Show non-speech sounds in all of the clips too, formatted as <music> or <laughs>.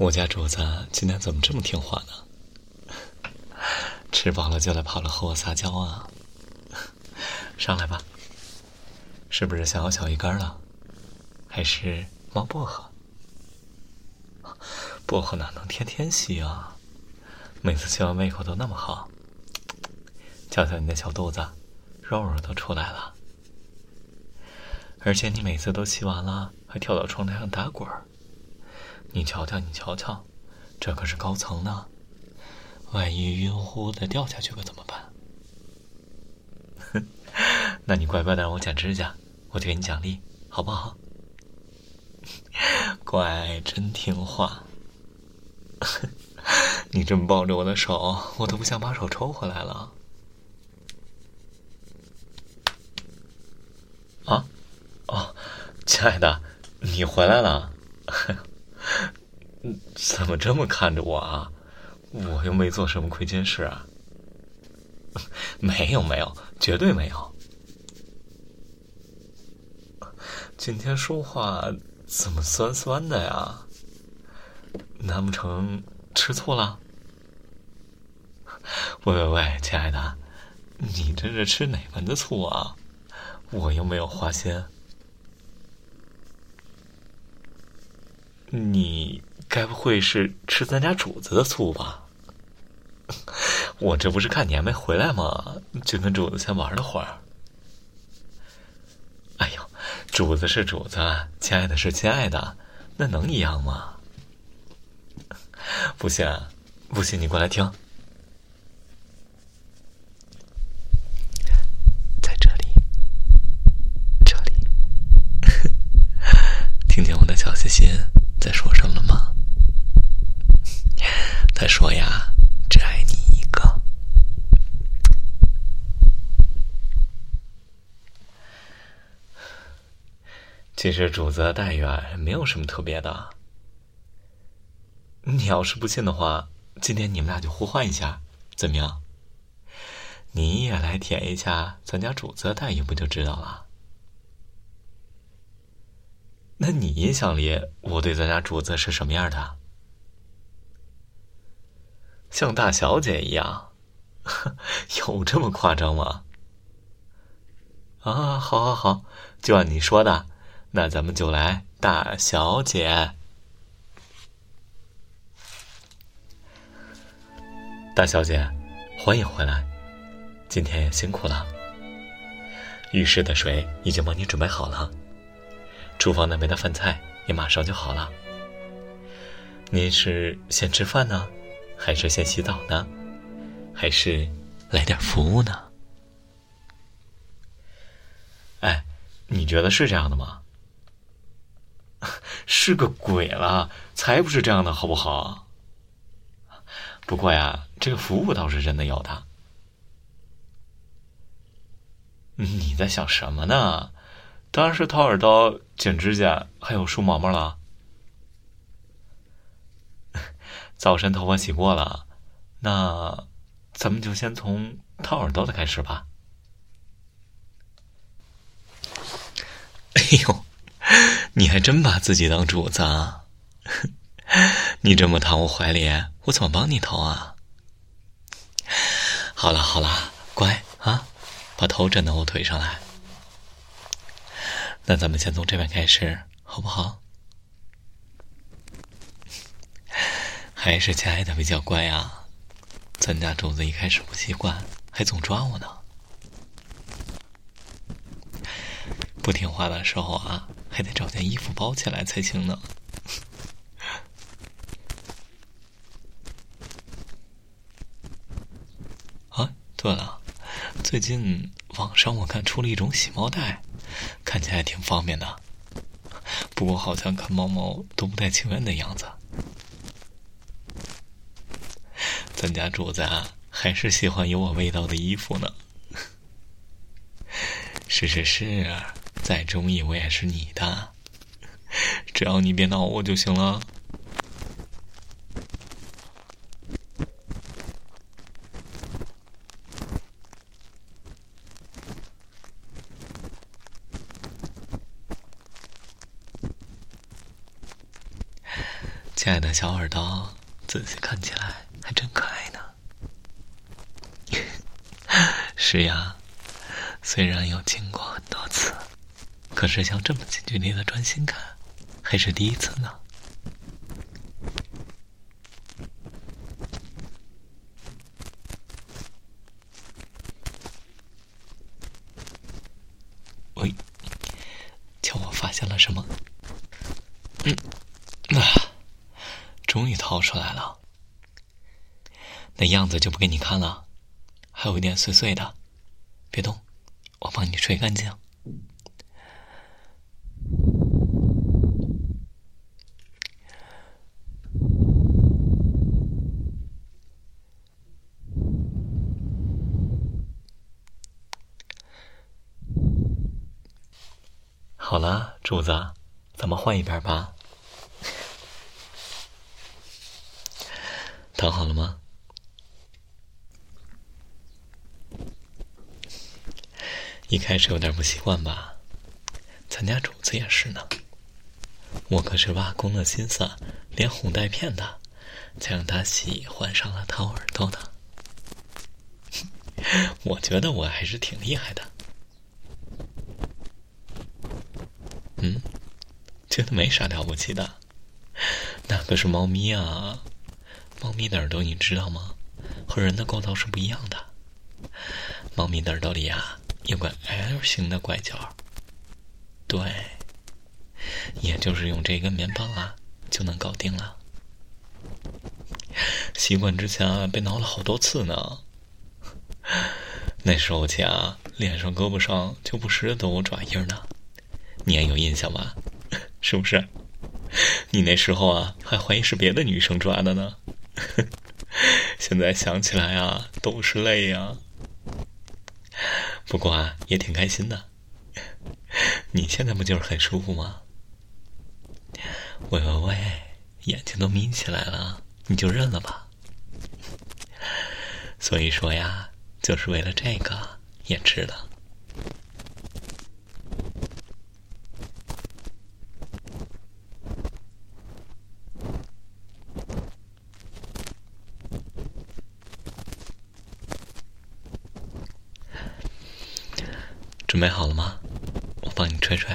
我家主子今天怎么这么听话呢？<laughs> 吃饱了就来跑了和我撒娇啊！<laughs> 上来吧，是不是想要小鱼干了？还是猫薄荷？薄荷哪能天天吸啊？每次吸完胃口都那么好，瞧瞧你的小肚子，肉肉都出来了。而且你每次都吸完了，还跳到窗台上打滚儿。你瞧瞧，你瞧瞧，这可是高层呢，万一晕乎的掉下去可怎么办？<laughs> 那你乖乖的让我剪指甲，我就给你奖励，好不好？<laughs> 乖，真听话。<laughs> 你这么抱着我的手，我都不想把手抽回来了。啊，哦，亲爱的，你回来了。嗯怎么这么看着我啊？我又没做什么亏心事啊！<laughs> 没有没有，绝对没有。今天说话怎么酸酸的呀？难不成吃醋了？喂喂喂，亲爱的，你这是吃哪门子醋啊？我又没有花心。你该不会是吃咱家主子的醋吧？我这不是看你还没回来吗？就跟主子先玩了会儿。哎呦，主子是主子，亲爱的是亲爱的，那能一样吗？不信，不信你过来听，在这里，这里，听见我的小心心。在说什么吗？他说呀，只爱你一个。其实主子的待遇没有什么特别的。你要是不信的话，今天你们俩就互换一下，怎么样？你也来舔一下咱家主子的待遇，不就知道了？那你印象里，我对咱家主子是什么样的？像大小姐一样？<laughs> 有这么夸张吗？啊，好，好，好，就按你说的，那咱们就来大小姐。大小姐，欢迎回来，今天也辛苦了。浴室的水已经帮你准备好了。厨房那边的饭菜也马上就好了。您是先吃饭呢，还是先洗澡呢，还是来点服务呢？哎，你觉得是这样的吗？<laughs> 是个鬼了，才不是这样的，好不好？不过呀，这个服务倒是真的有的。你在想什么呢？当然是掏耳刀、剪指甲，还有梳毛毛了。<laughs> 早晨头发洗过了，那咱们就先从掏耳朵的开始吧。<laughs> 哎呦，你还真把自己当主子啊！<laughs> 你这么躺我怀里，我怎么帮你掏啊？好了好了，乖啊，把头枕到我腿上来。那咱们先从这边开始，好不好？还是亲爱的比较乖啊，咱家主子一开始不习惯，还总抓我呢。不听话的时候啊，还得找件衣服包起来才行呢。<laughs> 啊，对了，最近网上我看出了一种洗猫袋。看起来挺方便的，不过好像看猫猫都不太情愿的样子。咱家主子啊，还是喜欢有我味道的衣服呢。是 <laughs> 是是，再中意我也是你的，<laughs> 只要你别闹我就行了。亲爱的小耳朵，仔细看起来还真可爱呢。<laughs> 是呀，虽然有经过，可是像这么近距离的专心看，还是第一次呢。喂，瞧我发现了什么？嗯，啊，终于掏出来了。那样子就不给你看了，还有一点碎碎的，别动，我帮你吹干净。好了，柱子，咱们换一边吧。躺好了吗？一开始有点不习惯吧？咱家主子也是呢。我可是挖空了心思，连哄带骗的，才让他喜欢上了掏耳朵的。<laughs> 我觉得我还是挺厉害的。嗯，觉得没啥了不起的，那可是猫咪啊！猫咪的耳朵你知道吗？和人的构造是不一样的。猫咪的耳朵里啊，有个 L 型的拐角。对，也就是用这根棉棒啊，就能搞定了。习惯之前啊，被挠了好多次呢。<laughs> 那时候起啊，脸上、胳膊上就不时的都有爪印呢。你还有印象吧？是不是？你那时候啊，还怀疑是别的女生抓的呢。<laughs> 现在想起来啊，都是泪呀。不过啊，也挺开心的。你现在不就是很舒服吗？喂喂喂，眼睛都眯起来了，你就认了吧。所以说呀，就是为了这个也值得。准备好了吗？我帮你吹吹。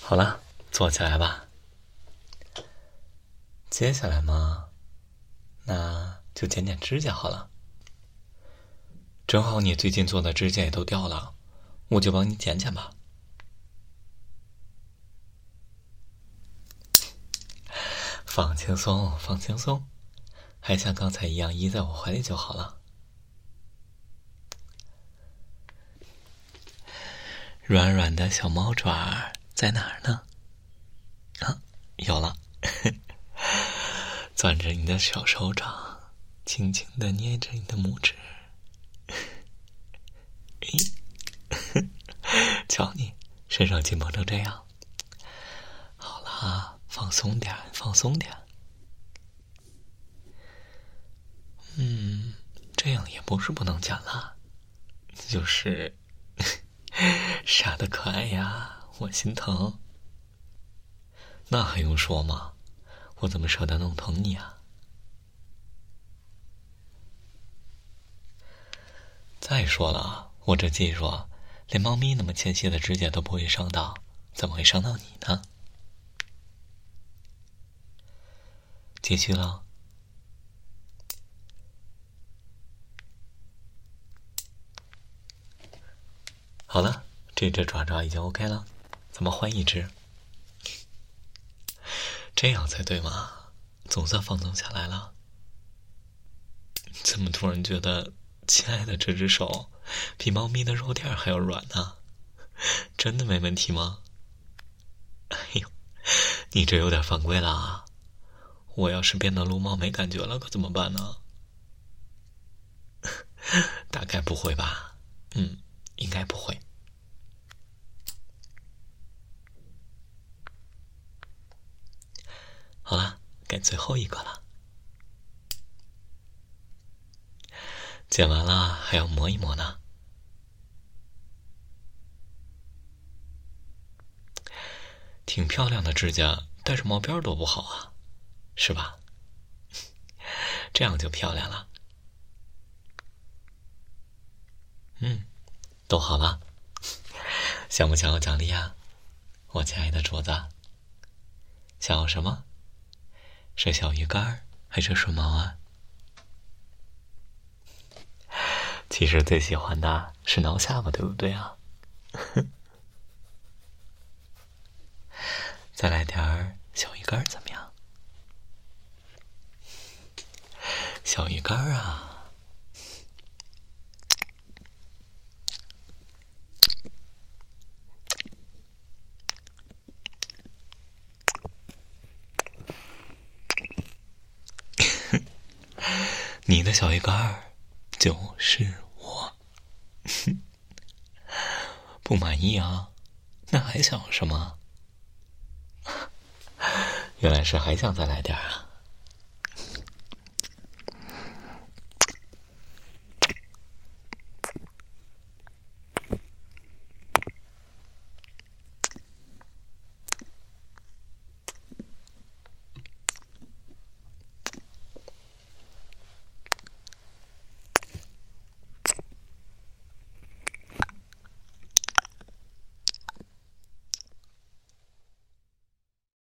好了。坐起来吧。接下来嘛，那就剪剪指甲好了。正好你最近做的指甲也都掉了，我就帮你剪剪吧。放轻松，放轻松，还像刚才一样依在我怀里就好了。软软的小猫爪在哪儿呢？有了！<laughs> 攥着你的小手掌，轻轻的捏着你的拇指。咦，<laughs> 瞧你身上紧绷成这样。好了，放松点，放松点。嗯，这样也不是不能剪啦，就是 <laughs> 傻的可爱呀，我心疼。那还用说吗？我怎么舍得弄疼你啊？再说了，我这技术连猫咪那么纤细的指甲都不会伤到，怎么会伤到你呢？继续了。好了，这只爪爪已经 OK 了，咱们换一只。这样才对嘛，总算放松下来了。怎么突然觉得亲爱的这只手比猫咪的肉垫还要软呢？真的没问题吗？哎呦，你这有点犯规了啊！我要是变得撸猫没感觉了，可怎么办呢？<laughs> 大概不会吧？嗯，应该不会。好了，该最后一个了。剪完了还要磨一磨呢。挺漂亮的指甲，带着毛边多不好啊，是吧？<laughs> 这样就漂亮了。嗯，都好了，想不想要奖励啊，我亲爱的主子？想要什么？是小鱼干还是顺毛啊？其实最喜欢的是挠下巴，对不对啊？<laughs> 再来点儿小鱼干怎么样？小鱼干啊！你的小鱼干儿就是我，<laughs> 不满意啊？那还想什么？<laughs> 原来是还想再来点啊？